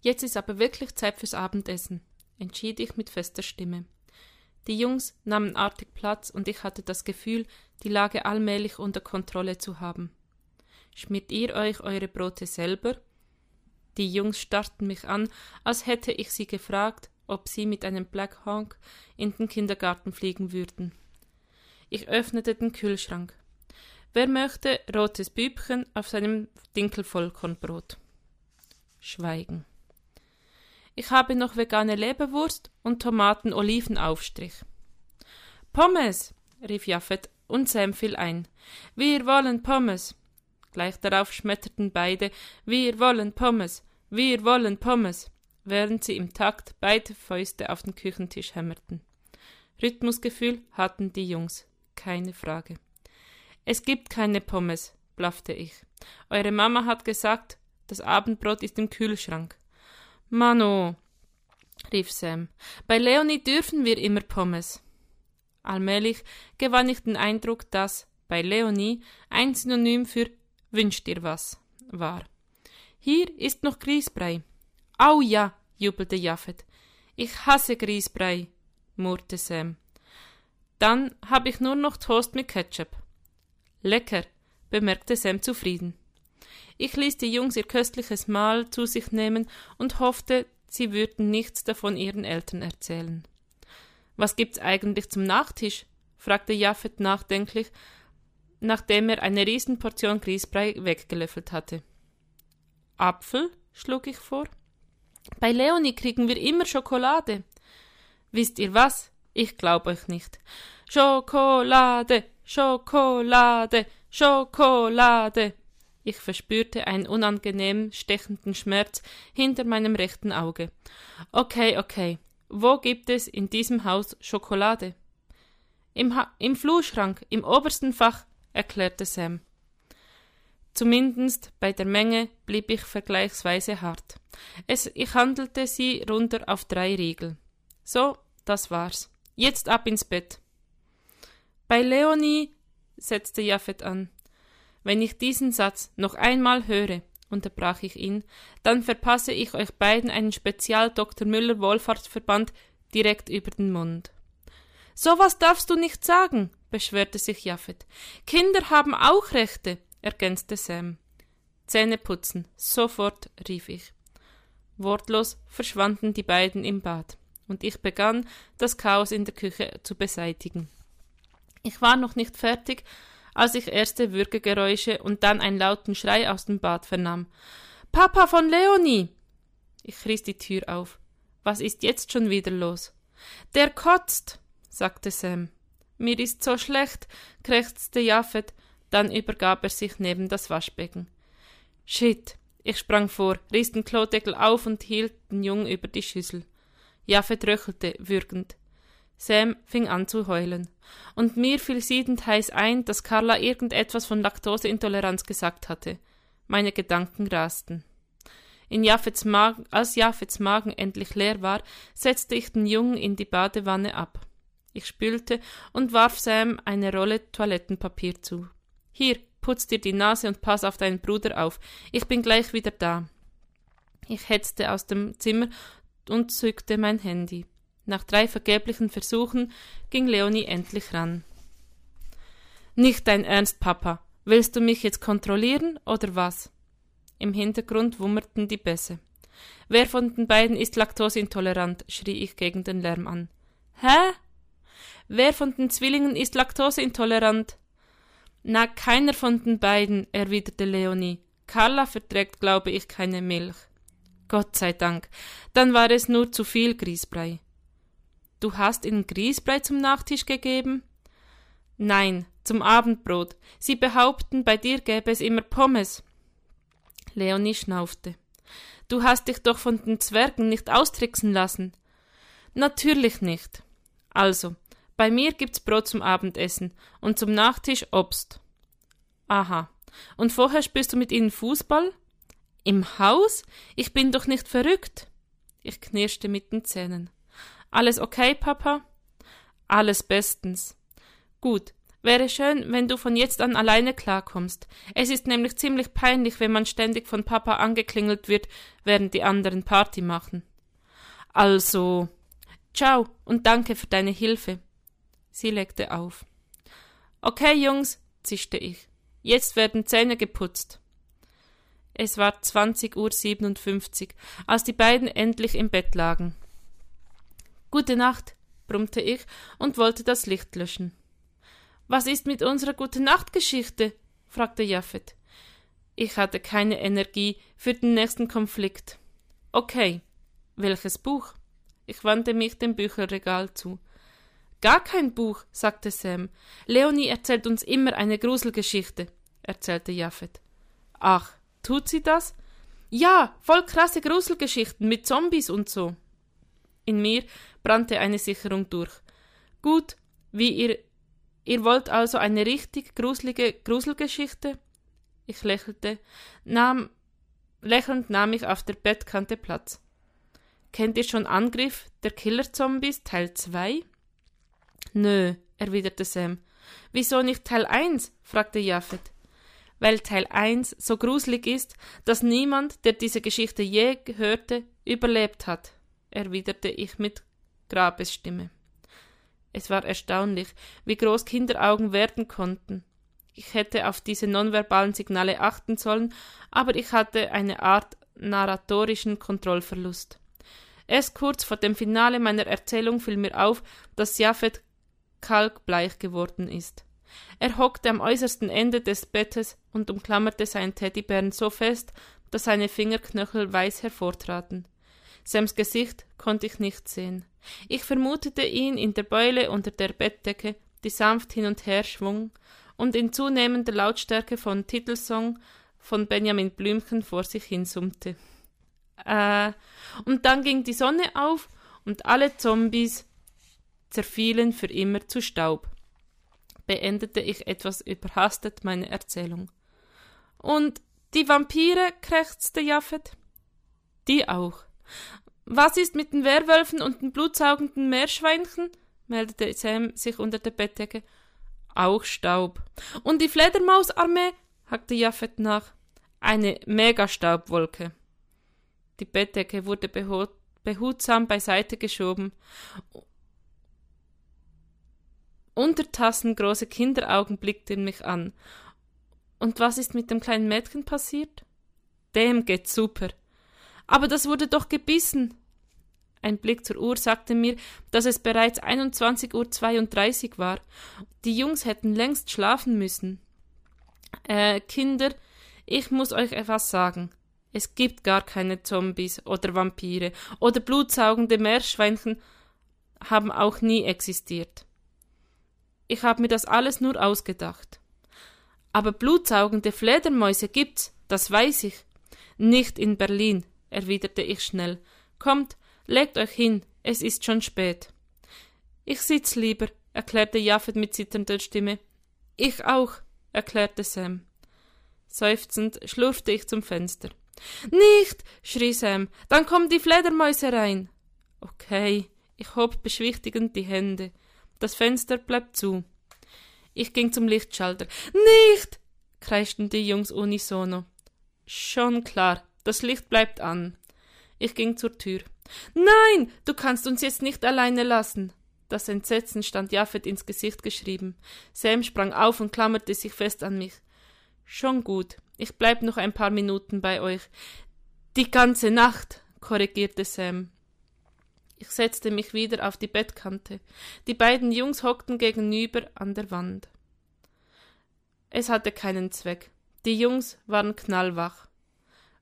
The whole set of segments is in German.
Jetzt ist aber wirklich Zeit fürs Abendessen, entschied ich mit fester Stimme. Die Jungs nahmen artig Platz und ich hatte das Gefühl, die Lage allmählich unter Kontrolle zu haben. Schmiert ihr euch eure Brote selber? Die Jungs starrten mich an, als hätte ich sie gefragt, ob sie mit einem Black Hawk in den Kindergarten fliegen würden. Ich öffnete den Kühlschrank. Wer möchte rotes Bübchen auf seinem Dinkelvollkornbrot? Schweigen. Ich habe noch vegane Leberwurst und Tomaten-Olivenaufstrich. Pommes, rief Jaffet und Sam fiel ein. Wir wollen Pommes. Gleich darauf schmetterten beide Wir wollen Pommes, wir wollen Pommes, während sie im Takt beide Fäuste auf den Küchentisch hämmerten. Rhythmusgefühl hatten die Jungs, keine Frage. Es gibt keine Pommes, blaffte ich. Eure Mama hat gesagt, das Abendbrot ist im Kühlschrank. Mano, rief Sam, bei Leonie dürfen wir immer Pommes. Allmählich gewann ich den Eindruck, dass bei Leonie ein Synonym für Wünsch dir was war. Hier ist noch Grießbrei. Au ja, jubelte Jaffet. Ich hasse Grießbrei, murrte Sam. Dann habe ich nur noch Toast mit Ketchup. Lecker, bemerkte Sam zufrieden. Ich ließ die Jungs ihr köstliches Mahl zu sich nehmen und hoffte, sie würden nichts davon ihren Eltern erzählen. Was gibt's eigentlich zum Nachtisch? fragte Jaffet nachdenklich, nachdem er eine Riesenportion Grießbrei weggelöffelt hatte. Apfel? schlug ich vor. Bei Leonie kriegen wir immer Schokolade. Wisst ihr was? Ich glaub euch nicht. Schokolade, Schokolade, Schokolade. Ich verspürte einen unangenehm stechenden Schmerz hinter meinem rechten Auge. Okay, okay. Wo gibt es in diesem Haus Schokolade? Im, ha Im Flurschrank, im obersten Fach, erklärte Sam. Zumindest bei der Menge blieb ich vergleichsweise hart. Es, ich handelte sie runter auf drei Riegel. So, das war's. Jetzt ab ins Bett. Bei Leonie, setzte Jaffet an. Wenn ich diesen Satz noch einmal höre, unterbrach ich ihn, dann verpasse ich euch beiden einen Spezial Dr. Müller Wohlfahrtsverband direkt über den Mund. So was darfst du nicht sagen, beschwerte sich Jaffet. Kinder haben auch Rechte, ergänzte Sam. Zähne putzen, sofort, rief ich. Wortlos verschwanden die beiden im Bad, und ich begann, das Chaos in der Küche zu beseitigen. Ich war noch nicht fertig, als ich erste Würgegeräusche und dann einen lauten Schrei aus dem Bad vernahm. Papa von Leonie! Ich riss die Tür auf. Was ist jetzt schon wieder los? Der kotzt, sagte Sam. Mir ist so schlecht, krächzte Jaffet, dann übergab er sich neben das Waschbecken. Shit! Ich sprang vor, riss den Klodeckel auf und hielt den Jungen über die Schüssel. Jaffet röchelte, würgend. Sam fing an zu heulen. Und mir fiel siedend heiß ein, dass Carla irgendetwas von Laktoseintoleranz gesagt hatte. Meine Gedanken rasten. In Jaffets Magen, als Jaffets Magen endlich leer war, setzte ich den Jungen in die Badewanne ab. Ich spülte und warf Sam eine Rolle Toilettenpapier zu. Hier, putz dir die Nase und pass auf deinen Bruder auf. Ich bin gleich wieder da. Ich hetzte aus dem Zimmer und zückte mein Handy. Nach drei vergeblichen Versuchen ging Leonie endlich ran. Nicht dein Ernst, Papa. Willst du mich jetzt kontrollieren oder was? Im Hintergrund wummerten die Bässe. Wer von den beiden ist laktoseintolerant? schrie ich gegen den Lärm an. Hä? Wer von den Zwillingen ist laktoseintolerant? Na, keiner von den beiden, erwiderte Leonie. Carla verträgt, glaube ich, keine Milch. Gott sei Dank. Dann war es nur zu viel Grießbrei. Du hast ihnen Grießbrei zum Nachtisch gegeben? Nein, zum Abendbrot. Sie behaupten, bei dir gäbe es immer Pommes. Leonie schnaufte. Du hast dich doch von den Zwergen nicht austricksen lassen. Natürlich nicht. Also, bei mir gibt's Brot zum Abendessen und zum Nachtisch Obst. Aha. Und vorher spielst du mit ihnen Fußball? Im Haus? Ich bin doch nicht verrückt. Ich knirschte mit den Zähnen. Alles okay, Papa? Alles bestens. Gut, Wäre schön, wenn du von jetzt an alleine klarkommst. Es ist nämlich ziemlich peinlich, wenn man ständig von Papa angeklingelt wird, während die anderen Party machen. Also, ciao und danke für deine Hilfe. Sie legte auf. Okay, Jungs, zischte ich. Jetzt werden Zähne geputzt. Es war zwanzig Uhr siebenundfünfzig, als die beiden endlich im Bett lagen. Gute Nacht, brummte ich und wollte das Licht löschen. Was ist mit unserer Gute Nacht Geschichte? fragte Jaffet. Ich hatte keine Energie für den nächsten Konflikt. Okay. Welches Buch? Ich wandte mich dem Bücherregal zu. Gar kein Buch, sagte Sam. Leonie erzählt uns immer eine Gruselgeschichte, erzählte Jaffet. Ach, tut sie das? Ja, voll krasse Gruselgeschichten mit Zombies und so. In mir brannte eine Sicherung durch. Gut, wie ihr. Ihr wollt also eine richtig gruselige Gruselgeschichte? Ich lächelte, nahm. Lächelnd nahm ich auf der Bettkante Platz. Kennt ihr schon Angriff der Killer-Zombies Teil 2? Nö, erwiderte Sam. Wieso nicht Teil 1? fragte Jaffet. Weil Teil 1 so gruselig ist, dass niemand, der diese Geschichte je hörte, überlebt hat, erwiderte ich mit Grabesstimme. Es war erstaunlich, wie groß Kinderaugen werden konnten. Ich hätte auf diese nonverbalen Signale achten sollen, aber ich hatte eine Art narratorischen Kontrollverlust. Erst kurz vor dem Finale meiner Erzählung fiel mir auf, dass Japhet kalkbleich geworden ist. Er hockte am äußersten Ende des Bettes und umklammerte seinen Teddybären so fest, dass seine Fingerknöchel weiß hervortraten. Sams Gesicht konnte ich nicht sehen. Ich vermutete ihn in der Beule unter der Bettdecke, die sanft hin und her schwung und in zunehmender Lautstärke von Titelsong von Benjamin Blümchen vor sich hin summte. Äh, und dann ging die Sonne auf und alle Zombies zerfielen für immer zu Staub. Beendete ich etwas überhastet meine Erzählung. Und die Vampire, krächzte Jaffet. Die auch. Was ist mit den Werwölfen und den blutsaugenden Meerschweinchen? meldete Sam sich unter der Bettdecke. Auch Staub. Und die Fledermausarmee? hackte Jaffet nach. Eine Megastaubwolke. Die Bettdecke wurde behutsam beiseite geschoben Untertassengroße Kinderaugen blickten mich an. Und was ist mit dem kleinen Mädchen passiert? Dem geht's super. Aber das wurde doch gebissen. Ein Blick zur Uhr sagte mir, dass es bereits 21.32 Uhr war. Die Jungs hätten längst schlafen müssen. Äh, Kinder, ich muss euch etwas sagen. Es gibt gar keine Zombies oder Vampire oder blutsaugende Meerschweinchen haben auch nie existiert. Ich habe mir das alles nur ausgedacht. Aber blutsaugende Fledermäuse gibt's, das weiß ich. Nicht in Berlin, erwiderte ich schnell. Kommt, legt euch hin, es ist schon spät. Ich sitz lieber, erklärte Jaffet mit zitternder Stimme. Ich auch, erklärte Sam. Seufzend schlurfte ich zum Fenster. Nicht, schrie Sam, dann kommen die Fledermäuse rein. Okay, ich hob beschwichtigend die Hände. Das Fenster bleibt zu. Ich ging zum Lichtschalter. Nicht! kreischten die Jungs unisono. Schon klar, das Licht bleibt an. Ich ging zur Tür. Nein, du kannst uns jetzt nicht alleine lassen. Das Entsetzen stand Jaffet ins Gesicht geschrieben. Sam sprang auf und klammerte sich fest an mich. Schon gut, ich bleib noch ein paar Minuten bei euch. Die ganze Nacht, korrigierte Sam. Ich setzte mich wieder auf die Bettkante. Die beiden Jungs hockten gegenüber an der Wand. Es hatte keinen Zweck. Die Jungs waren knallwach.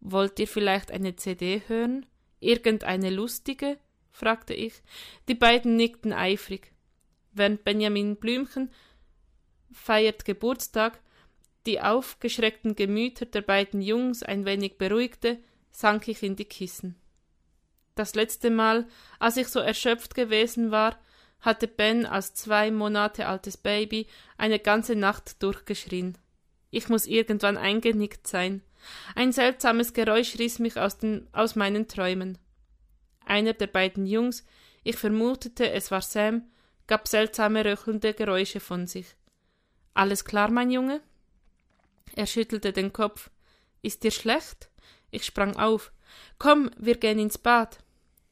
Wollt ihr vielleicht eine CD hören? Irgendeine lustige? fragte ich. Die beiden nickten eifrig. Während Benjamin Blümchen feiert Geburtstag die aufgeschreckten Gemüter der beiden Jungs ein wenig beruhigte, sank ich in die Kissen. Das letzte Mal, als ich so erschöpft gewesen war, hatte Ben als zwei Monate altes Baby eine ganze Nacht durchgeschrien. Ich muss irgendwann eingenickt sein. Ein seltsames Geräusch riss mich aus, den, aus meinen Träumen. Einer der beiden Jungs, ich vermutete, es war Sam, gab seltsame röchelnde Geräusche von sich. Alles klar, mein Junge? Er schüttelte den Kopf. Ist dir schlecht? Ich sprang auf. Komm, wir gehen ins Bad.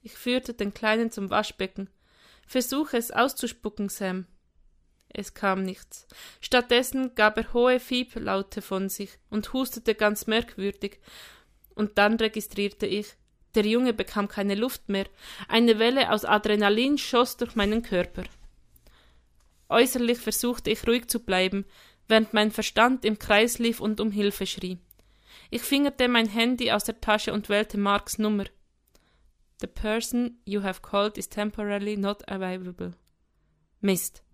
Ich führte den Kleinen zum Waschbecken. Versuche es auszuspucken, Sam. Es kam nichts. Stattdessen gab er hohe Fieblaute von sich und hustete ganz merkwürdig. Und dann registrierte ich, der Junge bekam keine Luft mehr. Eine Welle aus Adrenalin schoss durch meinen Körper. Äußerlich versuchte ich ruhig zu bleiben, während mein Verstand im Kreis lief und um Hilfe schrie. Ich fingerte mein Handy aus der Tasche und wählte Marks Nummer. The person you have called is temporarily not available. Mist.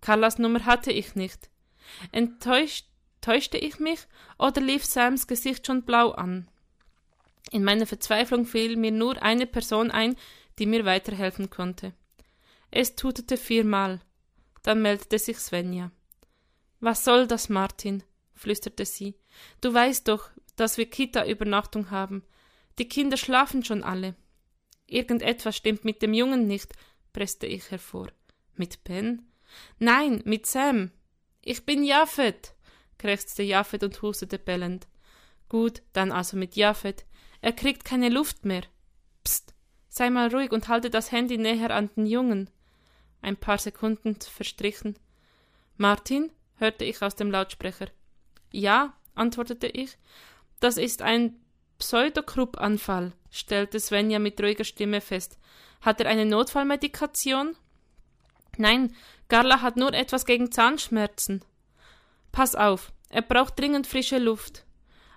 Carlas Nummer hatte ich nicht. Enttäuscht täuschte ich mich oder lief Sams Gesicht schon blau an? In meiner Verzweiflung fiel mir nur eine Person ein, die mir weiterhelfen konnte. Es tutete viermal. Dann meldete sich Svenja. Was soll das, Martin? flüsterte sie. Du weißt doch, dass wir Kita-Übernachtung haben. Die Kinder schlafen schon alle. Irgendetwas stimmt mit dem Jungen nicht, presste ich hervor. Mit Ben? Nein, mit Sam. Ich bin Jafet, krächzte Jafet und hustete bellend. Gut, dann also mit Jafet. Er kriegt keine Luft mehr. Psst, sei mal ruhig und halte das Handy näher an den Jungen. Ein paar Sekunden verstrichen. Martin? hörte ich aus dem Lautsprecher. Ja, antwortete ich. Das ist ein Pseudokrupp-Anfall, stellte Svenja mit ruhiger Stimme fest. Hat er eine Notfallmedikation? Nein, Garla hat nur etwas gegen Zahnschmerzen. Pass auf, er braucht dringend frische Luft.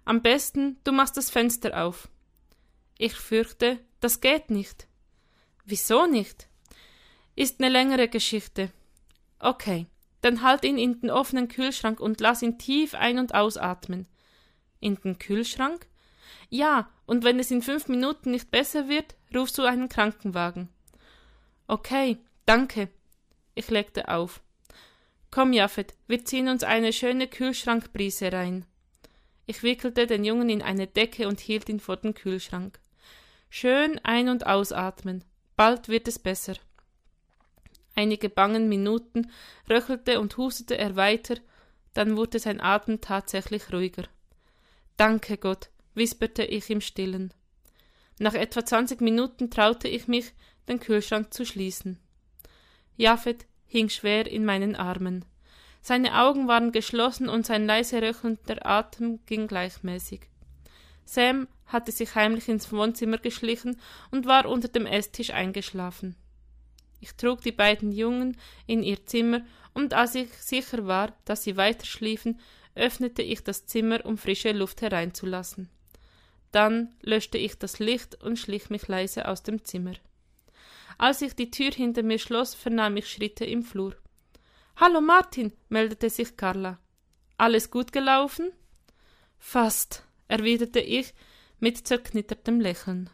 Am besten, du machst das Fenster auf. Ich fürchte, das geht nicht. Wieso nicht? Ist eine längere Geschichte. Okay, dann halt ihn in den offenen Kühlschrank und lass ihn tief ein- und ausatmen. In den Kühlschrank? Ja, und wenn es in fünf Minuten nicht besser wird, rufst du einen Krankenwagen. Okay, danke. Ich legte auf. Komm, Jaffet, wir ziehen uns eine schöne Kühlschrankbrise rein. Ich wickelte den Jungen in eine Decke und hielt ihn vor den Kühlschrank. Schön ein- und ausatmen. Bald wird es besser. Einige bangen Minuten röchelte und hustete er weiter, dann wurde sein Atem tatsächlich ruhiger. Danke Gott, wisperte ich im Stillen. Nach etwa zwanzig Minuten traute ich mich, den Kühlschrank zu schließen. Japhet hing schwer in meinen Armen. Seine Augen waren geschlossen und sein leise röchelnder Atem ging gleichmäßig. Sam hatte sich heimlich ins Wohnzimmer geschlichen und war unter dem Esstisch eingeschlafen. Ich trug die beiden Jungen in ihr Zimmer, und als ich sicher war, dass sie weiter schliefen, öffnete ich das Zimmer, um frische Luft hereinzulassen. Dann löschte ich das Licht und schlich mich leise aus dem Zimmer. Als ich die Tür hinter mir schloss, vernahm ich Schritte im Flur. Hallo Martin, meldete sich Carla. Alles gut gelaufen? Fast, erwiderte ich mit zerknittertem Lächeln.